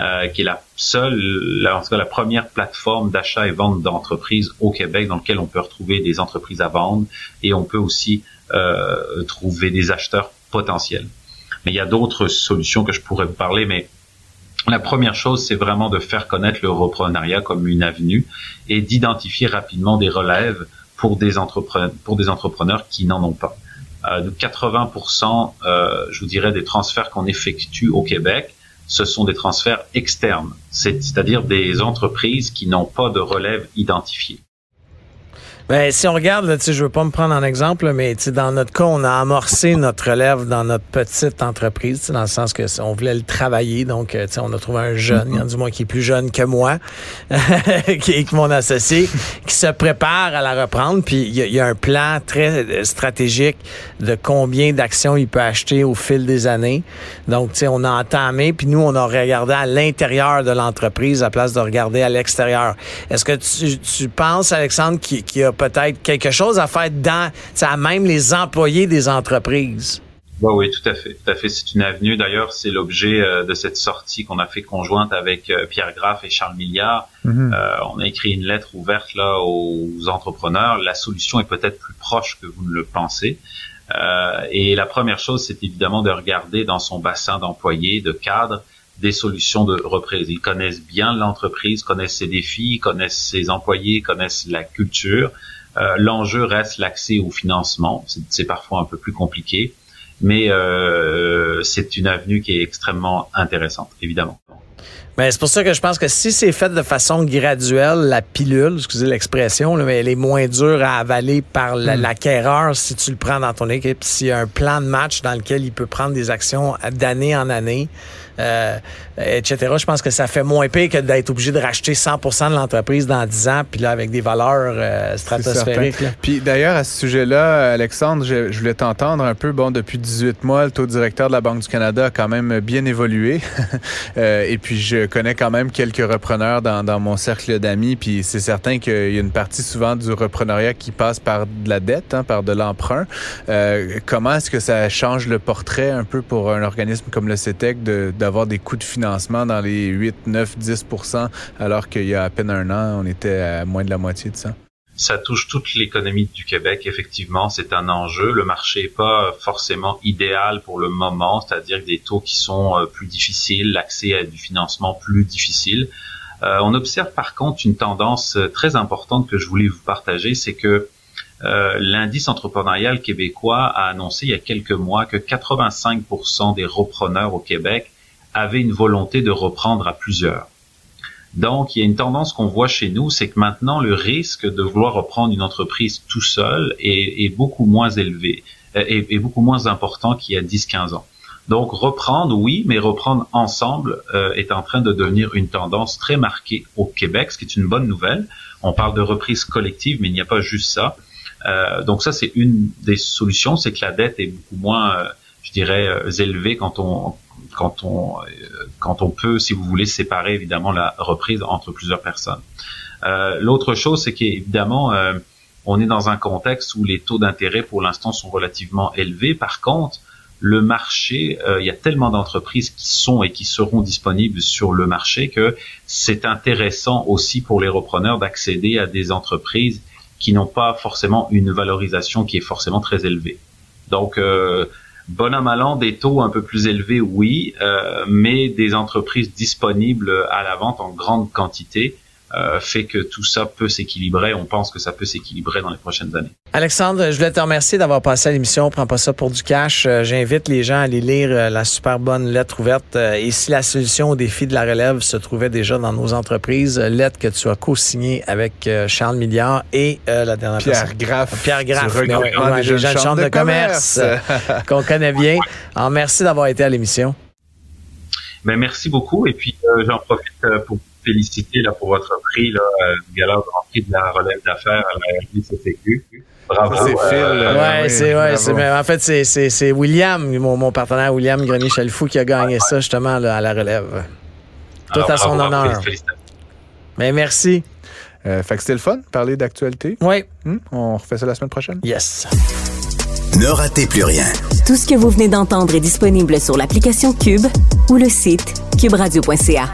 euh, qui est la seule, en tout cas la première plateforme d'achat et vente d'entreprises au Québec dans lequel on peut retrouver des entreprises à vendre et on peut aussi euh, trouver des acheteurs potentiels. Mais il y a d'autres solutions que je pourrais vous parler, mais la première chose, c'est vraiment de faire connaître le reprenariat comme une avenue et d'identifier rapidement des relèves pour des entrepreneurs, pour des entrepreneurs qui n'en ont pas. Euh, 80%, euh, je vous dirais, des transferts qu'on effectue au Québec ce sont des transferts externes, c'est-à-dire des entreprises qui n'ont pas de relève identifiée. Ben, si on regarde, là, je veux pas me prendre en exemple, mais dans notre cas, on a amorcé notre relève dans notre petite entreprise, dans le sens que on voulait le travailler. Donc, euh, on a trouvé un jeune, en a du moins qui est plus jeune que moi, qui est mon associé, qui se prépare à la reprendre. Puis, il y, a un plan très euh, stratégique de combien d'actions il peut acheter au fil des années. Donc, on a entamé, puis nous, on a regardé à l'intérieur de l'entreprise à place de regarder à l'extérieur. Est-ce que tu, tu penses, Alexandre, qu'il y a peut-être quelque chose à faire dans, à même les employés des entreprises. Oui, oui, tout à fait. Tout à fait. C'est une avenue. D'ailleurs, c'est l'objet euh, de cette sortie qu'on a fait conjointe avec euh, Pierre Graff et Charles Milliard. Mhm. Euh, on a écrit une lettre ouverte là aux entrepreneurs. La solution est peut-être plus proche que vous ne le pensez. et la première chose, c'est évidemment de regarder dans son bassin d'employés, de cadres, des solutions de reprise. Ils connaissent bien l'entreprise, connaissent ses défis, connaissent ses employés, connaissent la culture. Euh, L'enjeu reste l'accès au financement. C'est parfois un peu plus compliqué, mais euh, c'est une avenue qui est extrêmement intéressante, évidemment. Ben, c'est pour ça que je pense que si c'est fait de façon graduelle, la pilule, excusez l'expression, mais elle est moins dure à avaler par hmm. l'acquéreur si tu le prends dans ton équipe. S'il y a un plan de match dans lequel il peut prendre des actions d'année en année, euh, etc. Je pense que ça fait moins pire que d'être obligé de racheter 100% de l'entreprise dans 10 ans, puis là, avec des valeurs euh, stratosphériques. Puis d'ailleurs, à ce sujet-là, Alexandre, je, voulais t'entendre un peu. Bon, depuis 18 mois, le taux directeur de la Banque du Canada a quand même bien évolué. Euh, et puis, je connais quand même quelques repreneurs dans, dans mon cercle d'amis. Puis c'est certain qu'il y a une partie souvent du repreneuriat qui passe par de la dette, hein, par de l'emprunt. comment est-ce que ça change le portrait un peu pour un organisme comme le CETEC de d'avoir des coûts de financement dans les 8, 9, 10 alors qu'il y a à peine un an, on était à moins de la moitié de ça? Ça touche toute l'économie du Québec. Effectivement, c'est un enjeu. Le marché est pas forcément idéal pour le moment, c'est-à-dire des taux qui sont euh, plus difficiles, l'accès à du financement plus difficile. Euh, on observe par contre une tendance euh, très importante que je voulais vous partager, c'est que euh, l'indice entrepreneurial québécois a annoncé il y a quelques mois que 85% des repreneurs au Québec avait une volonté de reprendre à plusieurs. Donc, il y a une tendance qu'on voit chez nous, c'est que maintenant, le risque de vouloir reprendre une entreprise tout seul est, beaucoup moins élevé, euh, est, beaucoup moins important qu'il y a 10-15 ans. Donc, reprendre, oui, mais reprendre ensemble euh, est en train de devenir une tendance très marquée au Québec, ce qui est une bonne nouvelle. On parle de reprise collective, mais il n'y a pas juste ça. Euh, donc ça, c'est une des solutions, c'est que la dette est beaucoup moins, je dirais, élevée quand on quand on euh, quand on peut, si vous voulez, séparer évidemment la reprise entre plusieurs personnes. Euh, L'autre chose, c'est qu'évidemment, euh, on est dans un contexte où les taux d'intérêt pour l'instant sont relativement élevés. Par contre, le marché, il y a tellement d'entreprises qui sont et qui seront disponibles sur le marché que c'est intéressant aussi pour les repreneurs d'accéder à des entreprises qui n'ont pas forcément une valorisation qui est forcément très élevée. Donc, euh, bon à des taux un peu plus élevés, oui, euh, mais des entreprises disponibles à la vente en grande quantité euh, fait que tout ça peut s'équilibrer. On pense que ça peut s'équilibrer dans les prochaines années. Alexandre, je voulais te remercier d'avoir passé à l'émission. Prends pas ça pour du cash. Euh, j'invite les gens à aller lire la super bonne lettre ouverte. et si la solution au défi de la relève se trouvait déjà dans nos entreprises, lettre que tu as co-signée avec Charles Milliard et la dernière Pierre Graff. Pierre Graff. des gens de chambre de, commerce, qu'on connaît bien. merci d'avoir été à l'émission. Ben, merci beaucoup. Et puis, j'en profite pour féliciter là, pour votre prix, là, euh, gala grand prix de la relève d'affaires à la RDCCQ. Bravo. C'est Phil. euh, euh, Ouais, oui, c'est, ouais, c'est, mais en fait, c'est, c'est, c'est William, mon, mon partenaire William Grenier-Chalfou, qui a gagné ça justement là, à la relève. Tout alors, à son bravo, honneur. Mais merci. Euh, fait que c'était le fun, parler d'actualité. Oui. Hmm? On refait ça la semaine prochaine? Yes. Ne ratez plus rien. Tout ce que vous venez d'entendre est disponible sur l'application Cube ou le site cuberadio.ca.